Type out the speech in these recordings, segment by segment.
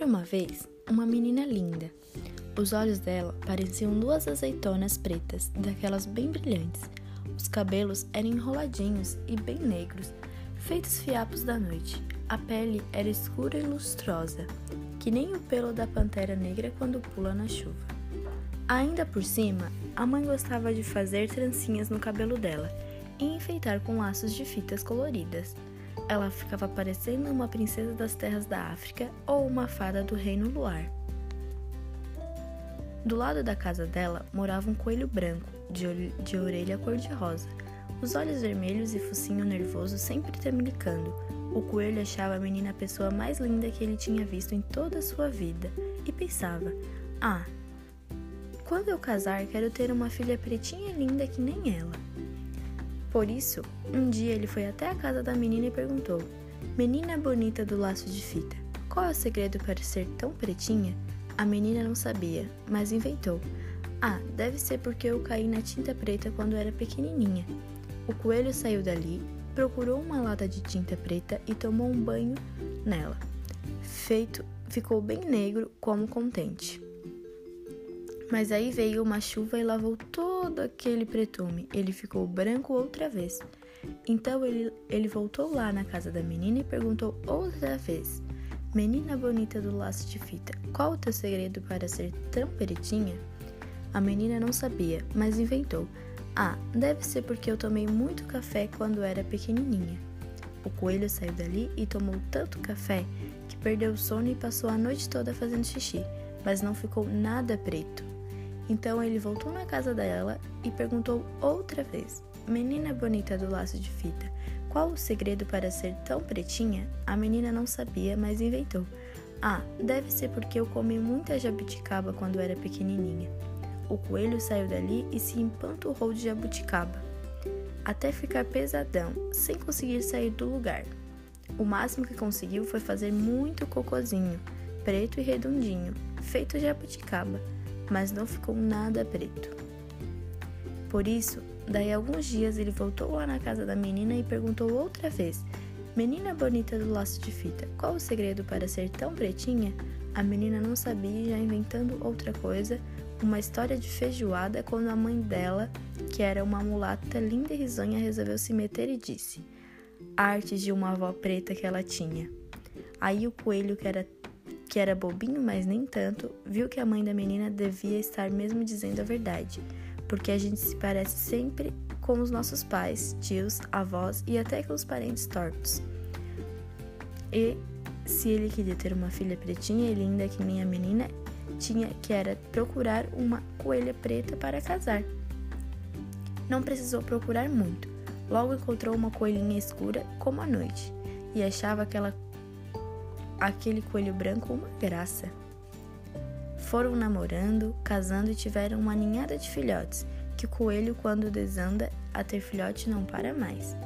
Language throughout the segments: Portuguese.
Era uma vez uma menina linda. Os olhos dela pareciam duas azeitonas pretas, daquelas bem brilhantes. Os cabelos eram enroladinhos e bem negros, feitos fiapos da noite. A pele era escura e lustrosa, que nem o pelo da pantera negra quando pula na chuva. Ainda por cima, a mãe gostava de fazer trancinhas no cabelo dela e enfeitar com laços de fitas coloridas. Ela ficava parecendo uma princesa das terras da África ou uma fada do reino luar. Do lado da casa dela morava um coelho branco, de, de orelha cor-de-rosa, os olhos vermelhos e focinho nervoso sempre tremelicando. O coelho achava a menina a pessoa mais linda que ele tinha visto em toda a sua vida e pensava: Ah, quando eu casar, quero ter uma filha pretinha e linda que nem ela. Por isso, um dia ele foi até a casa da menina e perguntou: Menina bonita do laço de fita, qual é o segredo para ser tão pretinha? A menina não sabia, mas inventou. Ah, deve ser porque eu caí na tinta preta quando era pequenininha. O coelho saiu dali, procurou uma lata de tinta preta e tomou um banho nela. Feito, ficou bem negro, como contente. Mas aí veio uma chuva e lavou todo aquele pretume. Ele ficou branco outra vez. Então ele, ele voltou lá na casa da menina e perguntou outra vez: Menina bonita do laço de fita, qual o teu segredo para ser tão peritinha? A menina não sabia, mas inventou: Ah, deve ser porque eu tomei muito café quando era pequenininha. O coelho saiu dali e tomou tanto café que perdeu o sono e passou a noite toda fazendo xixi, mas não ficou nada preto. Então ele voltou na casa dela e perguntou outra vez: Menina bonita do laço de fita, qual o segredo para ser tão pretinha? A menina não sabia, mas inventou. Ah, deve ser porque eu comi muita jabuticaba quando era pequenininha. O coelho saiu dali e se empanturrou de jabuticaba, até ficar pesadão, sem conseguir sair do lugar. O máximo que conseguiu foi fazer muito cocozinho, preto e redondinho, feito jabuticaba mas não ficou nada preto. Por isso, daí alguns dias ele voltou lá na casa da menina e perguntou outra vez: Menina bonita do laço de fita, qual o segredo para ser tão pretinha? A menina não sabia, já inventando outra coisa, uma história de feijoada, quando a mãe dela, que era uma mulata linda e risonha, resolveu se meter e disse: Artes de uma avó preta que ela tinha. Aí o coelho, que era que era bobinho, mas nem tanto, viu que a mãe da menina devia estar mesmo dizendo a verdade, porque a gente se parece sempre com os nossos pais, tios, avós e até com os parentes tortos. E se ele queria ter uma filha pretinha e linda que nem a menina, tinha que era procurar uma coelha preta para casar. Não precisou procurar muito. Logo encontrou uma coelhinha escura como a noite e achava aquela aquele coelho branco uma graça. Foram namorando, casando e tiveram uma ninhada de filhotes, que o coelho, quando desanda a ter filhote, não para mais.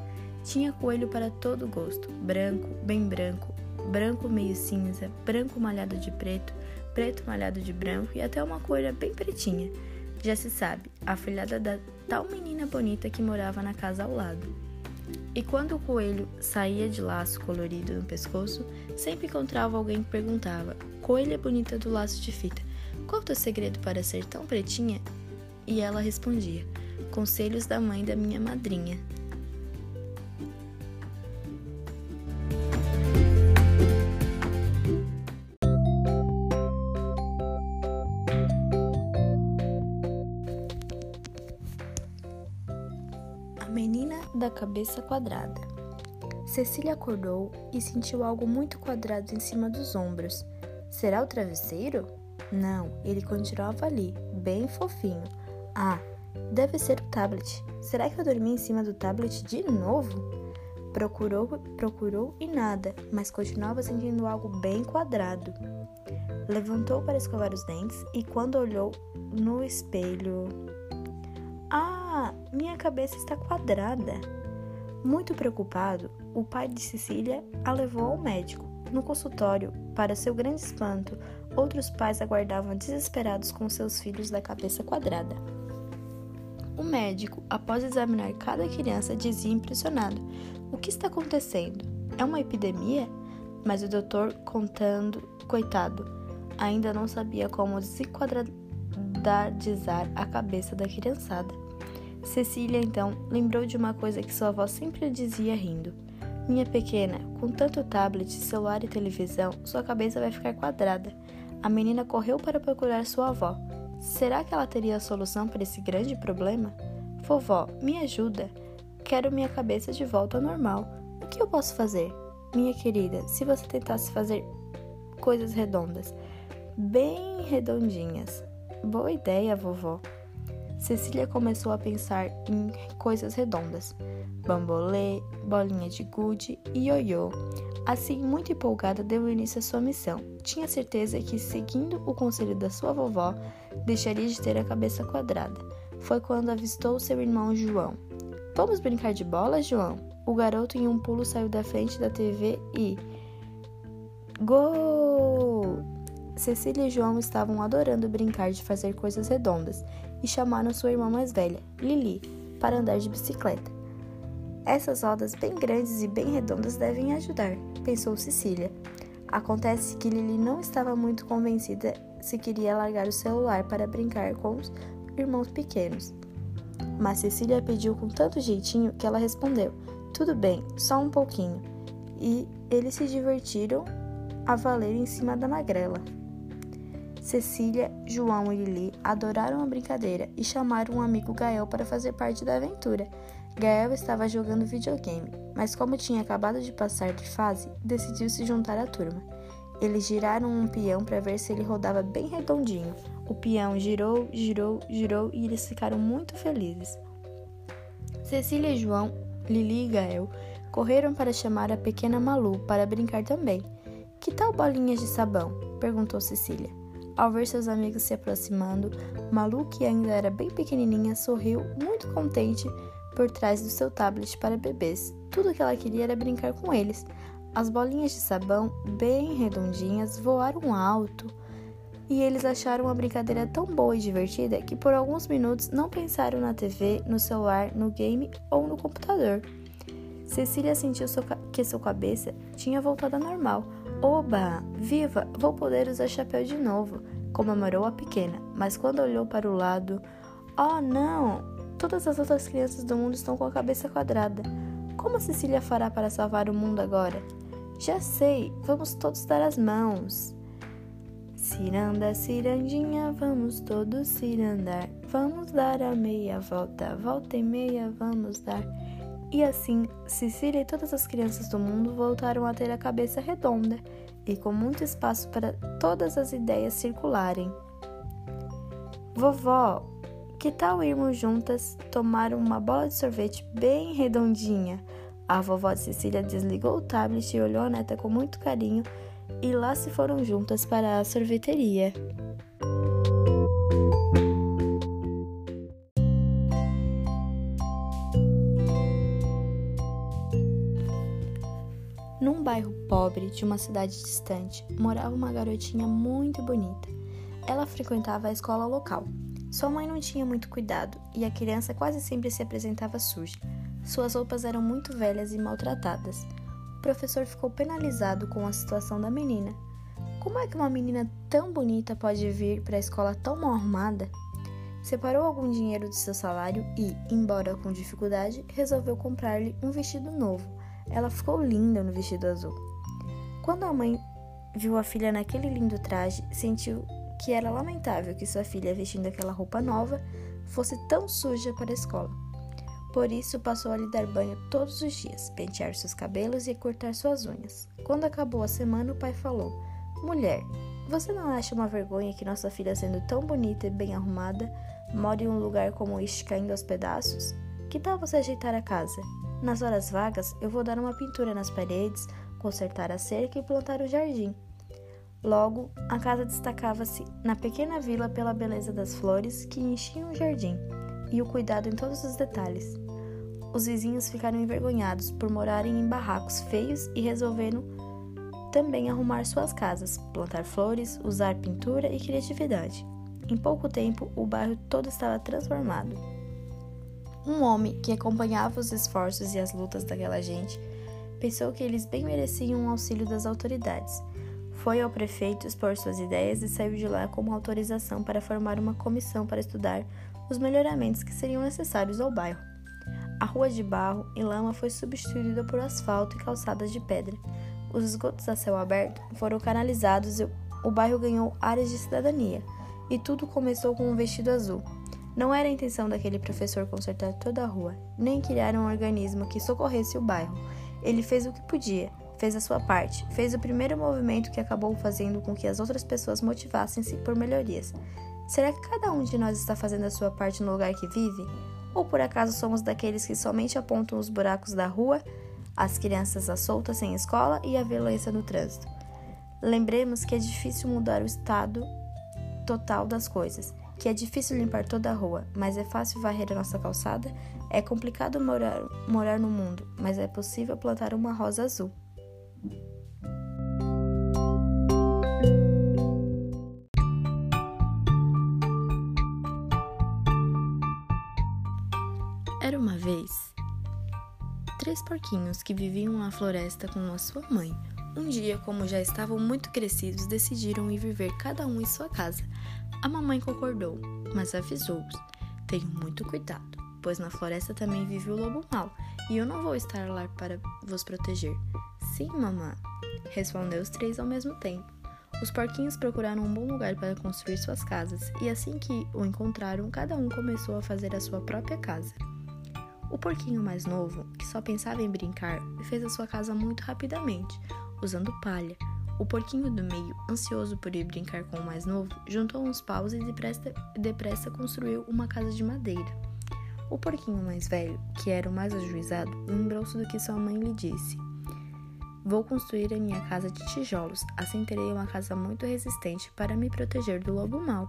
Tinha coelho para todo gosto: branco, bem branco, branco meio cinza, branco malhado de preto, preto malhado de branco e até uma coelha bem pretinha. Já se sabe, a filhada da tal menina bonita que morava na casa ao lado. E quando o coelho saía de laço colorido no pescoço, sempre encontrava alguém que perguntava: Coelha bonita do laço de fita, qual teu segredo para ser tão pretinha? E ela respondia: Conselhos da mãe da minha madrinha. Menina da cabeça quadrada. Cecília acordou e sentiu algo muito quadrado em cima dos ombros. Será o travesseiro? Não, ele continuava ali, bem fofinho. Ah, deve ser o tablet. Será que eu dormi em cima do tablet de novo? Procurou, procurou e nada, mas continuava sentindo algo bem quadrado. Levantou para escovar os dentes e quando olhou no espelho, minha cabeça está quadrada. Muito preocupado, o pai de Cecília a levou ao médico. No consultório, para seu grande espanto, outros pais aguardavam desesperados com seus filhos da cabeça quadrada. O médico, após examinar cada criança, dizia impressionado: O que está acontecendo? É uma epidemia? mas o doutor, contando, coitado, ainda não sabia como desenquadradizar a cabeça da criançada. Cecília, então, lembrou de uma coisa que sua avó sempre dizia rindo. Minha pequena, com tanto tablet, celular e televisão, sua cabeça vai ficar quadrada. A menina correu para procurar sua avó. Será que ela teria a solução para esse grande problema? Vovó, me ajuda. Quero minha cabeça de volta ao normal. O que eu posso fazer? Minha querida, se você tentasse fazer coisas redondas, bem redondinhas. Boa ideia, vovó. Cecília começou a pensar em coisas redondas: bambolê, bolinha de gude e ioiô. Assim, muito empolgada, deu início à sua missão. Tinha certeza que, seguindo o conselho da sua vovó, deixaria de ter a cabeça quadrada. Foi quando avistou seu irmão João. Vamos brincar de bola, João? O garoto, em um pulo, saiu da frente da TV e. Gol! Cecília e João estavam adorando brincar de fazer coisas redondas e chamaram sua irmã mais velha, Lili, para andar de bicicleta. Essas rodas bem grandes e bem redondas devem ajudar, pensou Cecília. Acontece que Lili não estava muito convencida se queria largar o celular para brincar com os irmãos pequenos. Mas Cecília pediu com tanto jeitinho que ela respondeu: Tudo bem, só um pouquinho. E eles se divertiram a valer em cima da magrela. Cecília, João e Lili adoraram a brincadeira e chamaram um amigo Gael para fazer parte da aventura. Gael estava jogando videogame, mas como tinha acabado de passar de fase, decidiu se juntar à turma. Eles giraram um peão para ver se ele rodava bem redondinho. O peão girou, girou, girou e eles ficaram muito felizes. Cecília e João, Lili e Gael correram para chamar a pequena Malu para brincar também. Que tal bolinhas de sabão? perguntou Cecília. Ao ver seus amigos se aproximando, Malu, que ainda era bem pequenininha, sorriu muito contente por trás do seu tablet para bebês. Tudo o que ela queria era brincar com eles. As bolinhas de sabão, bem redondinhas, voaram alto e eles acharam a brincadeira tão boa e divertida que por alguns minutos não pensaram na TV, no celular, no game ou no computador. Cecília sentiu que sua cabeça tinha voltado ao normal Oba! Viva! Vou poder usar chapéu de novo! comemorou a pequena, mas quando olhou para o lado, oh não! Todas as outras crianças do mundo estão com a cabeça quadrada. Como a Cecília fará para salvar o mundo agora? Já sei, vamos todos dar as mãos. Ciranda, cirandinha, vamos todos cirandar. Vamos dar a meia volta, volta e meia, vamos dar. E assim, Cecília e todas as crianças do mundo voltaram a ter a cabeça redonda e com muito espaço para todas as ideias circularem. Vovó, que tal irmos juntas tomar uma bola de sorvete bem redondinha? A vovó de Cecília desligou o tablet e olhou a neta com muito carinho e lá se foram juntas para a sorveteria. Num bairro pobre de uma cidade distante, morava uma garotinha muito bonita. Ela frequentava a escola local. Sua mãe não tinha muito cuidado e a criança quase sempre se apresentava suja. Suas roupas eram muito velhas e maltratadas. O professor ficou penalizado com a situação da menina. Como é que uma menina tão bonita pode vir para a escola tão mal arrumada? Separou algum dinheiro do seu salário e, embora com dificuldade, resolveu comprar-lhe um vestido novo ela ficou linda no vestido azul. Quando a mãe viu a filha naquele lindo traje, sentiu que era lamentável que sua filha, vestindo aquela roupa nova, fosse tão suja para a escola. Por isso, passou a lhe dar banho todos os dias, pentear seus cabelos e cortar suas unhas. Quando acabou a semana, o pai falou: Mulher, você não acha uma vergonha que nossa filha, sendo tão bonita e bem arrumada, more em um lugar como este caindo aos pedaços? Que tal você ajeitar a casa? Nas horas vagas, eu vou dar uma pintura nas paredes, consertar a cerca e plantar o jardim. Logo, a casa destacava-se na pequena vila pela beleza das flores que enchiam o jardim e o cuidado em todos os detalhes. Os vizinhos ficaram envergonhados por morarem em barracos feios e resolveram também arrumar suas casas, plantar flores, usar pintura e criatividade. Em pouco tempo, o bairro todo estava transformado. Um homem que acompanhava os esforços e as lutas daquela gente Pensou que eles bem mereciam o auxílio das autoridades. Foi ao prefeito expor suas ideias e saiu de lá com uma autorização para formar uma comissão para estudar os melhoramentos que seriam necessários ao bairro. A rua de barro e lama foi substituída por asfalto e calçadas de pedra. Os esgotos a céu aberto foram canalizados e o bairro ganhou áreas de cidadania. E tudo começou com um vestido azul. Não era a intenção daquele professor consertar toda a rua, nem criar um organismo que socorresse o bairro. Ele fez o que podia, fez a sua parte, fez o primeiro movimento que acabou fazendo com que as outras pessoas motivassem-se por melhorias. Será que cada um de nós está fazendo a sua parte no lugar que vive? Ou por acaso somos daqueles que somente apontam os buracos da rua, as crianças à solta sem escola e a violência no trânsito? Lembremos que é difícil mudar o estado total das coisas que é difícil limpar toda a rua, mas é fácil varrer a nossa calçada. É complicado morar, morar no mundo, mas é possível plantar uma rosa azul. Era uma vez três porquinhos que viviam na floresta com a sua mãe. Um dia, como já estavam muito crescidos, decidiram ir viver cada um em sua casa. A mamãe concordou, mas avisou-os: Tenham muito cuidado, pois na floresta também vive o lobo mau, e eu não vou estar lá para vos proteger. Sim, mamã, respondeu os três ao mesmo tempo. Os porquinhos procuraram um bom lugar para construir suas casas, e assim que o encontraram, cada um começou a fazer a sua própria casa. O porquinho mais novo, que só pensava em brincar, fez a sua casa muito rapidamente, usando palha, o porquinho do meio, ansioso por ir brincar com o mais novo, juntou uns paus e depressa, depressa construiu uma casa de madeira. O porquinho mais velho, que era o mais ajuizado, lembrou-se do que sua mãe lhe disse. Vou construir a minha casa de tijolos, assim terei uma casa muito resistente para me proteger do lobo mau.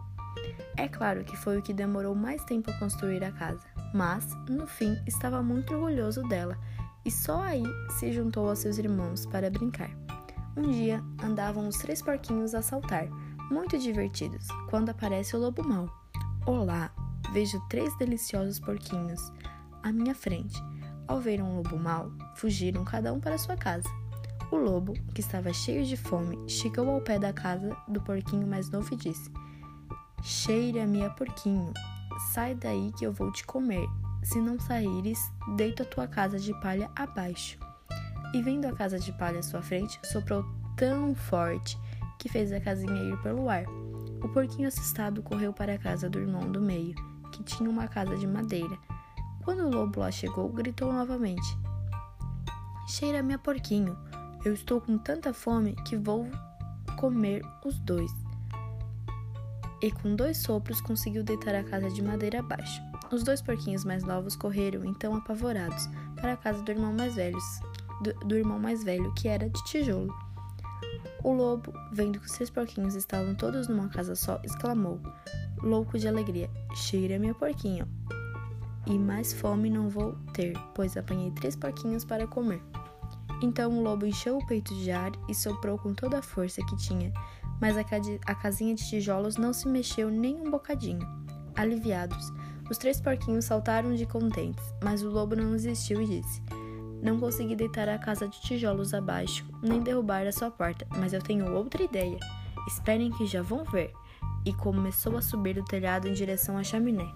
É claro que foi o que demorou mais tempo a construir a casa, mas, no fim, estava muito orgulhoso dela e só aí se juntou aos seus irmãos para brincar. Um dia andavam os três porquinhos a saltar, muito divertidos, quando aparece o lobo mau. Olá, vejo três deliciosos porquinhos à minha frente. Ao ver um lobo mau, fugiram cada um para sua casa. O lobo, que estava cheio de fome, chegou ao pé da casa do porquinho mais novo e disse: Cheira-me a porquinho, sai daí que eu vou te comer. Se não saíres, deito a tua casa de palha abaixo e vendo a casa de palha à sua frente, soprou tão forte que fez a casinha ir pelo ar. O porquinho assustado correu para a casa do irmão do meio, que tinha uma casa de madeira. Quando o lobo lá chegou, gritou novamente: Cheira-me porquinho, eu estou com tanta fome que vou comer os dois. E com dois sopros conseguiu deitar a casa de madeira abaixo. Os dois porquinhos mais novos correram, então apavorados, para a casa do irmão mais velho, do, do irmão mais velho, que era de tijolo. O lobo, vendo que os seus porquinhos estavam todos numa casa só, exclamou, louco de alegria: Cheira-me a porquinho! E mais fome não vou ter, pois apanhei três porquinhos para comer. Então o lobo encheu o peito de ar e soprou com toda a força que tinha, mas a, a casinha de tijolos não se mexeu nem um bocadinho. Aliviados, os três porquinhos saltaram de contentes, mas o lobo não desistiu e disse: não consegui deitar a casa de tijolos abaixo, nem derrubar a sua porta, mas eu tenho outra ideia. Esperem que já vão ver. E começou a subir do telhado em direção à chaminé.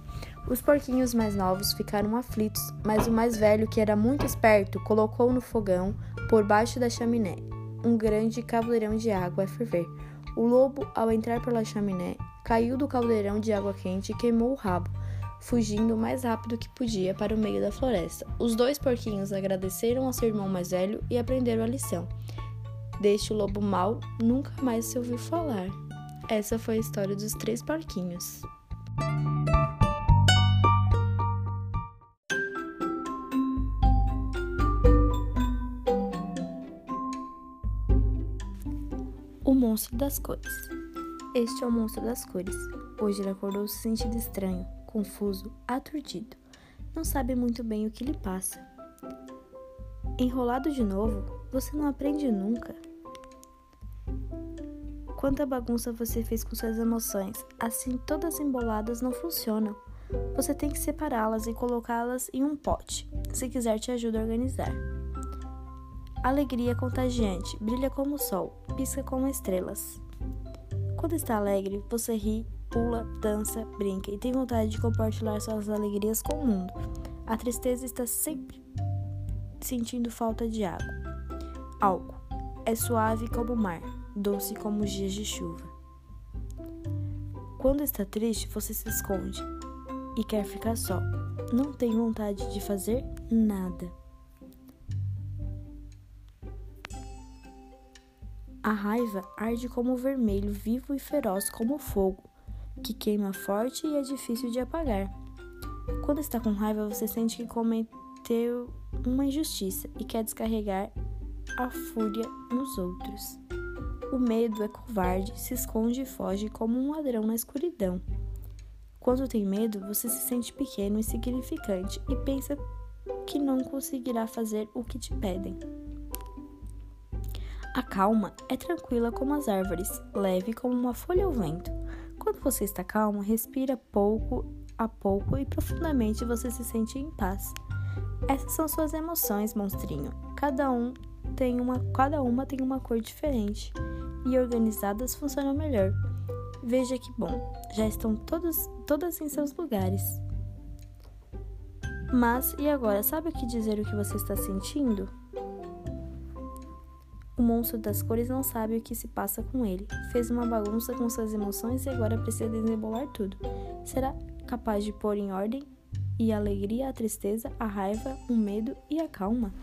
Os porquinhos mais novos ficaram aflitos, mas o mais velho, que era muito esperto, colocou no fogão, por baixo da chaminé, um grande caldeirão de água a ferver. O lobo, ao entrar pela chaminé, caiu do caldeirão de água quente e queimou o rabo fugindo o mais rápido que podia para o meio da floresta. Os dois porquinhos agradeceram ao seu irmão mais velho e aprenderam a lição. Deste lobo mau nunca mais se ouviu falar. Essa foi a história dos três porquinhos. O monstro das cores. Este é o monstro das cores. Hoje ele acordou se sentindo estranho, confuso, aturdido. Não sabe muito bem o que lhe passa. Enrolado de novo? Você não aprende nunca. Quanta bagunça você fez com suas emoções, assim todas emboladas não funcionam. Você tem que separá-las e colocá-las em um pote, se quiser te ajuda a organizar. Alegria contagiante, brilha como o sol, pisca como estrelas. Quando está alegre, você ri, pula, dança, brinca e tem vontade de compartilhar suas alegrias com o mundo. A tristeza está sempre sentindo falta de água. Álcool é suave como o mar, doce como os dias de chuva. Quando está triste, você se esconde e quer ficar só. Não tem vontade de fazer nada. A raiva arde como o vermelho, vivo e feroz como o fogo, que queima forte e é difícil de apagar. Quando está com raiva, você sente que cometeu uma injustiça e quer descarregar a fúria nos outros. O medo é covarde, se esconde e foge como um ladrão na escuridão. Quando tem medo, você se sente pequeno e insignificante e pensa que não conseguirá fazer o que te pedem. A calma é tranquila como as árvores, leve como uma folha ao vento. Quando você está calmo, respira pouco a pouco e profundamente você se sente em paz. Essas são suas emoções, monstrinho. Cada um tem uma, cada uma tem uma cor diferente e organizadas funcionam melhor. Veja que bom, já estão todos, todas em seus lugares. Mas e agora, sabe o que dizer o que você está sentindo? O monstro das cores não sabe o que se passa com ele. Fez uma bagunça com suas emoções e agora precisa desembolar tudo. Será capaz de pôr em ordem e a alegria, a tristeza, a raiva, o medo e a calma?